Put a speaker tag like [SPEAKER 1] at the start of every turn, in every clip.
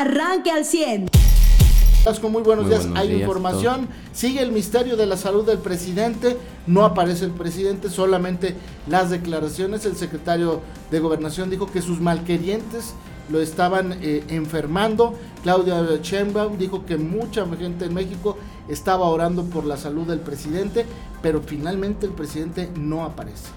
[SPEAKER 1] arranque al 100.
[SPEAKER 2] Con muy buenos días. Hay información. Sigue el misterio de la salud del presidente. No aparece el presidente, solamente las declaraciones. El secretario de Gobernación dijo que sus malquerientes lo estaban eh, enfermando. Claudia Sheinbaum dijo que mucha gente en México estaba orando por la salud del presidente, pero finalmente el presidente no aparece.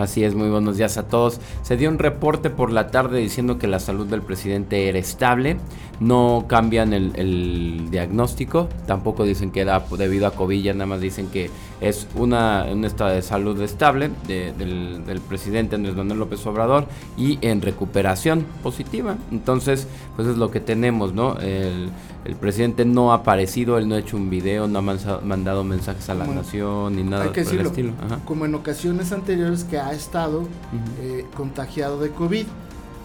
[SPEAKER 3] Así es, muy buenos días a todos. Se dio un reporte por la tarde diciendo que la salud del presidente era estable. No cambian el, diagnóstico, tampoco dicen que era debido a COVID, nada más dicen que es una, un estado de salud estable del, presidente Andrés Manuel López Obrador y en recuperación positiva. Entonces, pues es lo que tenemos, ¿no? El, presidente no ha aparecido, él no ha hecho un video, no ha mandado mensajes a la nación ni nada
[SPEAKER 2] que decirlo, estilo. Como en ocasiones anteriores que ha estado eh, contagiado de COVID.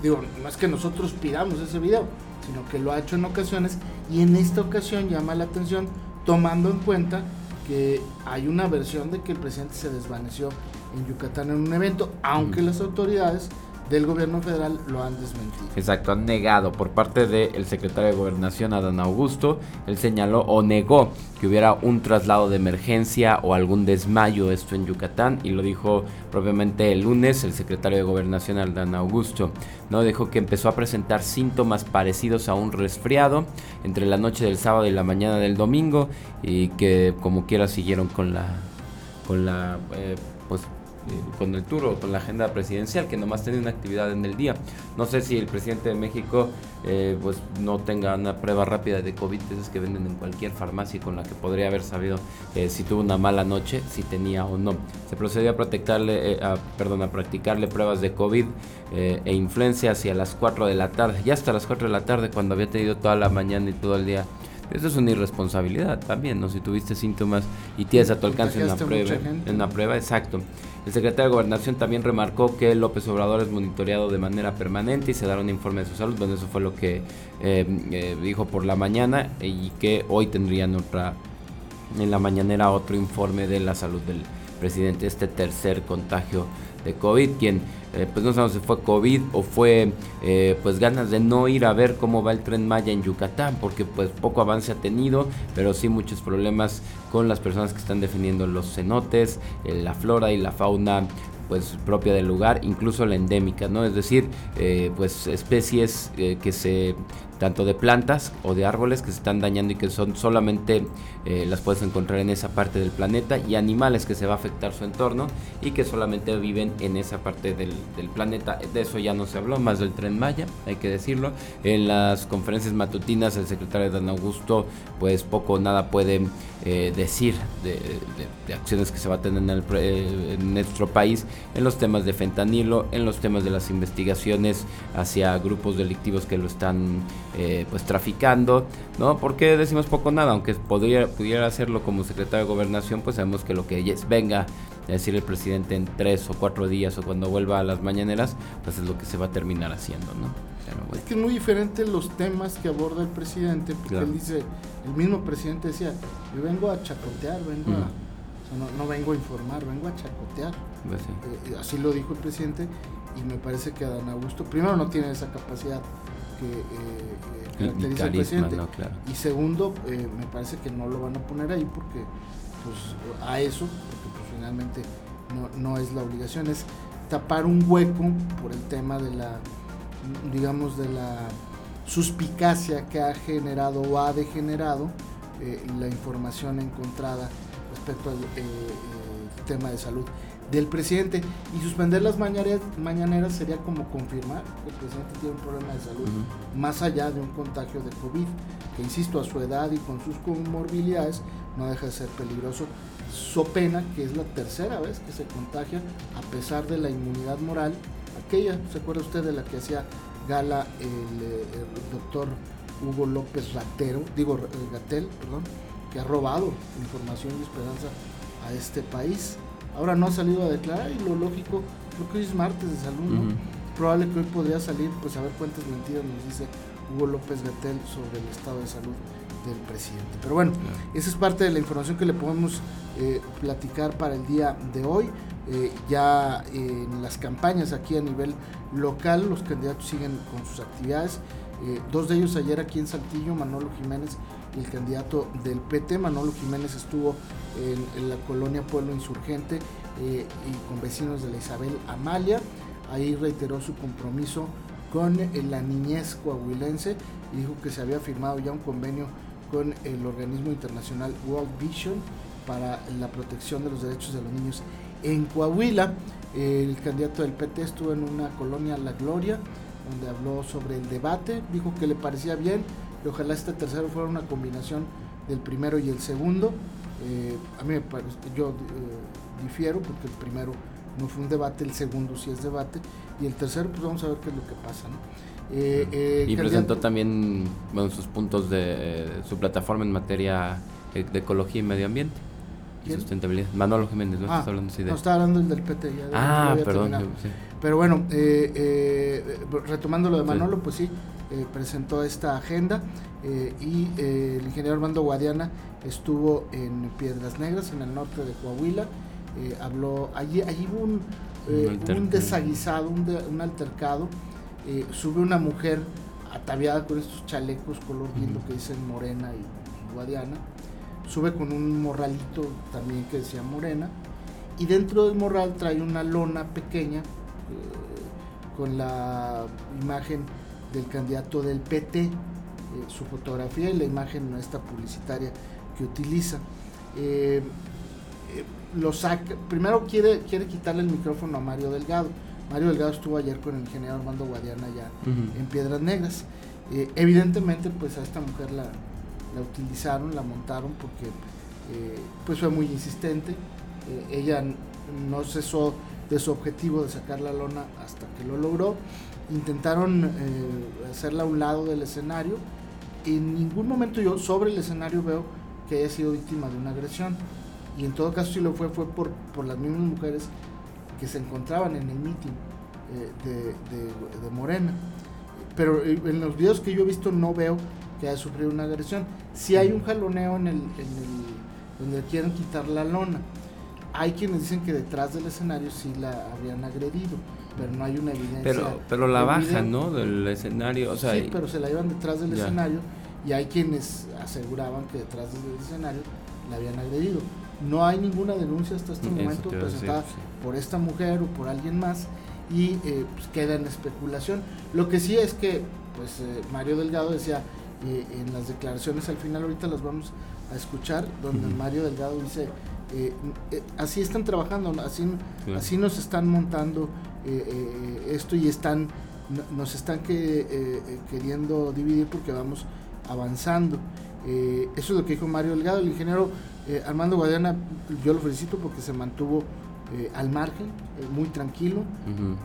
[SPEAKER 2] Digo, no es que nosotros pidamos ese video, sino que lo ha hecho en ocasiones y en esta ocasión llama la atención tomando en cuenta que hay una versión de que el presidente se desvaneció en Yucatán en un evento, aunque las autoridades del gobierno federal lo han desmentido.
[SPEAKER 3] Exacto, han negado por parte del secretario de Gobernación, Adán Augusto, él señaló o negó que hubiera un traslado de emergencia o algún desmayo esto en Yucatán y lo dijo propiamente el lunes el secretario de Gobernación, Adán Augusto, ¿no? Dijo que empezó a presentar síntomas parecidos a un resfriado entre la noche del sábado y la mañana del domingo y que como quiera siguieron con la con la eh, pues con el tour o con la agenda presidencial, que nomás tiene una actividad en el día. No sé si el presidente de México eh, pues no tenga una prueba rápida de COVID, esas que venden en cualquier farmacia con la que podría haber sabido eh, si tuvo una mala noche, si tenía o no. Se procedió a practicarle, a, perdón, a practicarle pruebas de COVID e influencia hacia las 4 de la tarde, ya hasta las 4 de la tarde cuando había tenido toda la mañana y todo el día eso es una irresponsabilidad también, ¿no? Si tuviste síntomas y tienes a tu alcance una prueba, en una prueba, exacto. El secretario de Gobernación también remarcó que López Obrador es monitoreado de manera permanente y se dará un informe de su salud. Bueno, eso fue lo que eh, eh, dijo por la mañana y que hoy tendrían otra, en la mañanera otro informe de la salud del presidente, este tercer contagio de COVID, quien eh, pues no sabemos si fue COVID o fue eh, pues ganas de no ir a ver cómo va el tren Maya en Yucatán, porque pues poco avance ha tenido, pero sí muchos problemas con las personas que están definiendo los cenotes, eh, la flora y la fauna pues propia del lugar, incluso la endémica, ¿no? Es decir, pues especies que se tanto de plantas o de árboles que se están dañando y que son solamente eh, las puedes encontrar en esa parte del planeta y animales que se va a afectar su entorno y que solamente viven en esa parte del, planeta. De eso ya no se habló, más del tren Maya, hay que decirlo. En las conferencias matutinas el secretario Dan Augusto pues poco o nada puede eh, decir de, acciones que se va a tener en, en nuestro país en los temas de fentanilo, en los temas de las investigaciones hacia grupos delictivos que lo están eh, pues traficando, ¿no? porque decimos poco nada? Aunque podría, pudiera hacerlo como secretario de gobernación, pues sabemos que lo que venga a decir el presidente en tres o cuatro días o cuando vuelva a las mañaneras, pues es lo que se va a terminar haciendo, ¿no?
[SPEAKER 2] Es que es muy diferente los temas que aborda el presidente, porque él dice, el mismo presidente decía, yo vengo a chacotear, vengo a, no, vengo a informar, vengo a chacotear. Pues eh, así lo dijo el presidente y me parece que Adán Augusto, primero no tiene esa capacidad que eh, eh caracteriza presidente. Y segundo, eh, me parece que no lo van a poner ahí porque pues a eso, porque pues, finalmente no, es la obligación, es tapar un hueco por el tema de la, digamos, de la suspicacia que ha generado o ha degenerado eh, la información encontrada respecto al tema de salud del presidente y suspender las mañaneras, mañaneras sería como confirmar que el presidente tiene un problema de salud más allá de un contagio de COVID, que insisto, a su edad y con sus comorbilidades no deja de ser peligroso. So pena que es la tercera vez que se contagia a pesar de la inmunidad moral, aquella, ¿se acuerda usted de la que hacía gala el, eh, doctor Hugo López Ratero, digo Gatel, perdón, que ha robado información y esperanza a este país? Ahora no ha salido a declarar y lo lógico, creo que hoy es martes de salud, ¿no? Probable que hoy podría salir, pues a ver cuántas mentiras nos dice Hugo López Gatel sobre el estado de salud del presidente. Pero bueno, esa es parte de la información que le podemos eh, platicar para el día de hoy. Eh, ya en las campañas aquí a nivel local, los candidatos siguen con sus actividades. Eh, dos de ellos ayer aquí en Saltillo, Manolo Jiménez el candidato del PT. Manolo Jiménez estuvo en, la colonia Pueblo Insurgente eh, y con vecinos de la Isabel Amalia. Ahí reiteró su compromiso con la niñez coahuilense y dijo que se había firmado ya un convenio con el organismo internacional World Vision para la protección de los derechos de los niños en Coahuila. El candidato del PT estuvo en una colonia La Gloria, donde habló sobre el debate, dijo que le parecía bien y ojalá este tercero fuera una combinación del primero y el segundo. Eh, a mí me parece, yo eh, difiero porque el primero no fue un debate, el segundo sí es debate y el tercero pues vamos a ver qué es lo que pasa.
[SPEAKER 3] Eh, y presentó también bueno, sus puntos de su plataforma en materia de ecología y medio ambiente. Sustentabilidad. Manolo Jiménez, ¿no?
[SPEAKER 2] Ah, estás hablando así de... No, estaba hablando del PT. Ya,
[SPEAKER 3] ah, perdón.
[SPEAKER 2] Pero bueno, retomando lo de Manolo, pues sí, eh, presentó esta agenda y el ingeniero Armando Guadiana estuvo en Piedras Negras, en el norte de Coahuila. habló, allí, allí hubo un, un, desaguisado, un, un altercado. sube una mujer ataviada con estos chalecos color viento que dicen Morena y Guadiana sube con un morralito también que decía Morena, y dentro del morral trae una lona pequeña eh, con la imagen del candidato del PT, eh, su fotografía y la imagen esta publicitaria que utiliza. Eh, lo saca, primero quiere, quiere quitarle el micrófono a Mario Delgado. Mario Delgado estuvo ayer con el ingeniero Armando Guadiana ya en Piedras Negras. evidentemente, pues a esta mujer la, la utilizaron, la montaron porque eh, pues fue muy insistente. Eh, ella no cesó de su objetivo de sacar la lona hasta que lo logró. Intentaron eh, hacerla a un lado del escenario. En ningún momento yo sobre el escenario veo que haya sido víctima de una agresión. Y en todo caso si lo fue fue por, por las mismas mujeres que se encontraban en el meeting de, de Morena. Pero en los videos que yo he visto no veo que haya sufrido una agresión. Si hay un jaloneo en el, donde quieren quitar la lona. Hay quienes dicen que detrás del escenario sí la habrían agredido, pero no hay una evidencia.
[SPEAKER 3] Pero, pero la bajan, ¿no? Del escenario, o sea,
[SPEAKER 2] sí, pero se la llevan detrás del escenario y hay quienes aseguraban que detrás del escenario la habían agredido. No hay ninguna denuncia hasta este momento presentada por esta mujer o por alguien más y eh, pues queda en especulación. Lo que sí es que pues eh, Mario Delgado decía eh, en las declaraciones al final ahorita las vamos a escuchar, donde Mario Delgado dice, eh, eh, así están trabajando, así, así nos están montando esto y están nos están que, queriendo dividir porque vamos avanzando. eso es lo que dijo Mario Delgado, el ingeniero Armando Guadiana, yo lo felicito porque se mantuvo eh, al margen, eh, muy tranquilo.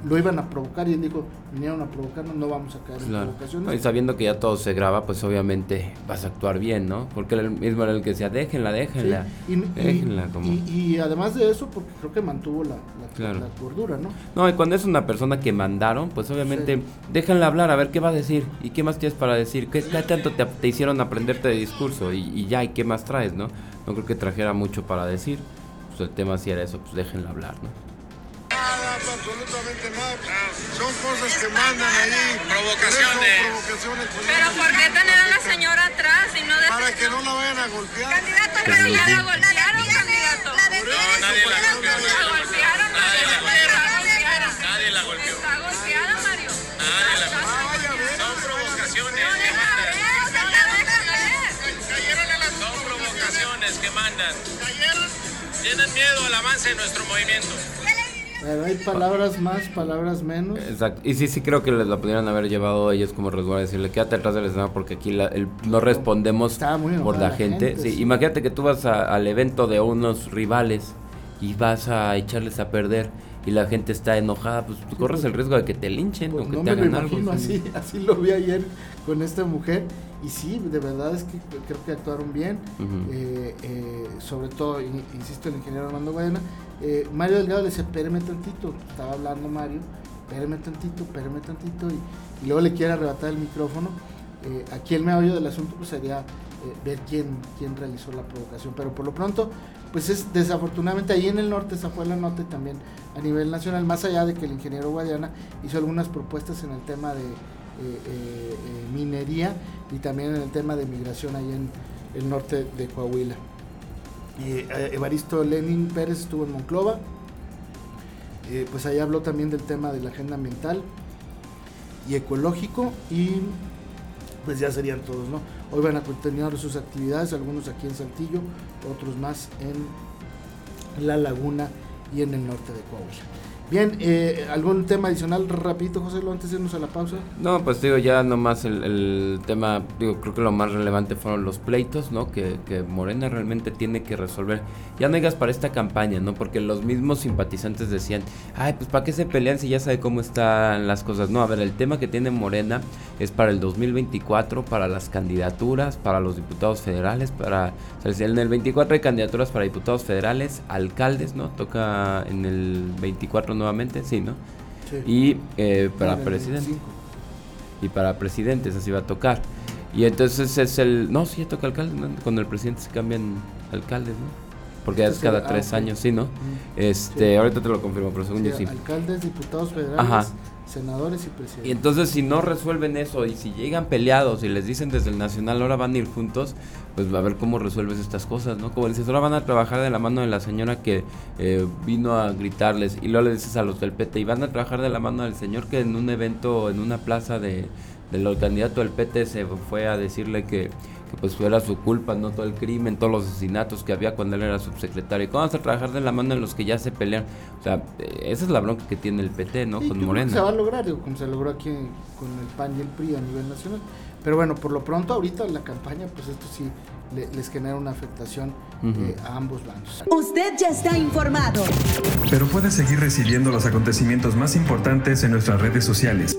[SPEAKER 2] Lo iban a provocar y él dijo, vinieron a provocarnos, no vamos a caer en provocaciones.
[SPEAKER 3] Y sabiendo que ya todo se graba, pues obviamente vas a actuar bien, ¿no? Porque él mismo era el que decía, déjenla, déjenla.
[SPEAKER 2] Y, además de eso, porque creo que mantuvo la, la, cordura, ¿no?
[SPEAKER 3] No, y cuando es una persona que mandaron, pues obviamente déjenla hablar, a ver qué va a decir y qué más tienes para decir, qué, tanto te, hicieron aprenderte de discurso y, y ya, y qué más traes, ¿no? No creo que trajera mucho para decir el tema si era eso, pues déjenlo hablar, ¿no?
[SPEAKER 1] Nada, absolutamente nada. Son cosas que mandan ahí.
[SPEAKER 4] Provocaciones. provocaciones pero ¿por qué tener a la señora atrás y no.
[SPEAKER 1] Para que no la vayan a golpear.
[SPEAKER 4] Candidato, pero ya la golpearon, candidato.
[SPEAKER 1] No, nadie
[SPEAKER 4] la golpearon,
[SPEAKER 1] nadie la
[SPEAKER 4] golpearon.
[SPEAKER 1] Nadie la golpeó.
[SPEAKER 4] Está golpeada, Mario.
[SPEAKER 1] Nadie la golpeó. Son provocaciones. Son provocaciones que mandan. Tienen miedo al avance de nuestro movimiento.
[SPEAKER 2] Pero hay palabras más, palabras menos.
[SPEAKER 3] Exacto. Y sí, sí creo que les la pudieran haber llevado ellos como resguardo, decirle, quédate atrás del escenario porque aquí no respondemos por la, gente. sí. Imagínate que tú vas al evento de unos rivales y vas a echarles a perder y la gente está enojada, pues tú corres el riesgo de que te linchen o que te hagan algo.
[SPEAKER 2] Así, así lo vi ayer con esta mujer y sí, de verdad es que creo que actuaron bien, eh, eh, sobre todo, insisto, el ingeniero Armando Guayana. Eh, Mario Delgado le decía, espérame tantito, estaba hablando Mario, espérame tantito, espérame tantito, y, luego le quiere arrebatar el micrófono. aquí el meollo del asunto pues, sería ver quién, quién realizó la provocación, pero por lo pronto, pues es desafortunadamente ahí en el norte, esa fue la nota también a nivel nacional, más allá de que el ingeniero Guadiana hizo algunas propuestas en el tema de minería y también en el tema de migración ahí en el norte de Coahuila. Evaristo Lenin Pérez estuvo en Monclova, pues ahí habló también del tema de la agenda ambiental y ecológico y pues ya serían todos, ¿no? Hoy van a continuar sus actividades, algunos aquí en Saltillo, otros más en La Laguna y en el norte de Coahuila. Bien, eh, ¿algún tema adicional rapidito, José, antes de irnos a la pausa?
[SPEAKER 3] No, pues digo, ya nomás el, el tema, digo, creo que lo más relevante fueron los pleitos, ¿no? Que, que, Morena realmente tiene que resolver. Ya no digas para esta campaña, ¿no? Porque los mismos simpatizantes decían, ay, pues ¿para qué se pelean si ya sabe cómo están las cosas? No, a ver, el tema que tiene Morena es para el 2024, para las candidaturas, para los diputados federales, para... O sea, en el 24 hay candidaturas para diputados federales, alcaldes, ¿no? Toca en el 24 nuevamente, sí, ¿no? Y eh, para presidente. Y para presidentes así va a tocar. Y entonces es el... No, sí, toca alcalde, ¿no? Cuando el presidente se cambian alcaldes, ¿no? Porque es cada tres años, sí, ¿no? Este, ahorita te lo confirmo, pero según yo sí.
[SPEAKER 2] Alcaldes, diputados federales, senadores y presidentes.
[SPEAKER 3] Y entonces si no resuelven eso y si llegan peleados y les dicen desde el nacional ahora van a ir juntos, pues a ver cómo resuelves estas cosas, ¿no? Como dices, ahora van a trabajar de la mano de la señora que eh, vino a gritarles y luego le dices a los del PT y van a trabajar de la mano del señor que en un evento, en una plaza de, del candidato del PT se fue a decirle que que pues fuera su culpa, no todo el crimen, todos los asesinatos que había cuando él era subsecretario. ¿Cómo vamos a trabajar de la mano en los que ya se pelean? O sea, eh, esa es la bronca que tiene el PT, ¿no? con Morena.
[SPEAKER 2] Se va a lograr, digo, como se logró aquí con el PAN y el PRI a nivel nacional. Pero bueno, por lo pronto ahorita la campaña, pues esto sí les genera una afectación eh, a ambos bandos.
[SPEAKER 5] Usted ya está informado.
[SPEAKER 6] Pero puede seguir recibiendo los acontecimientos más importantes en nuestras redes sociales.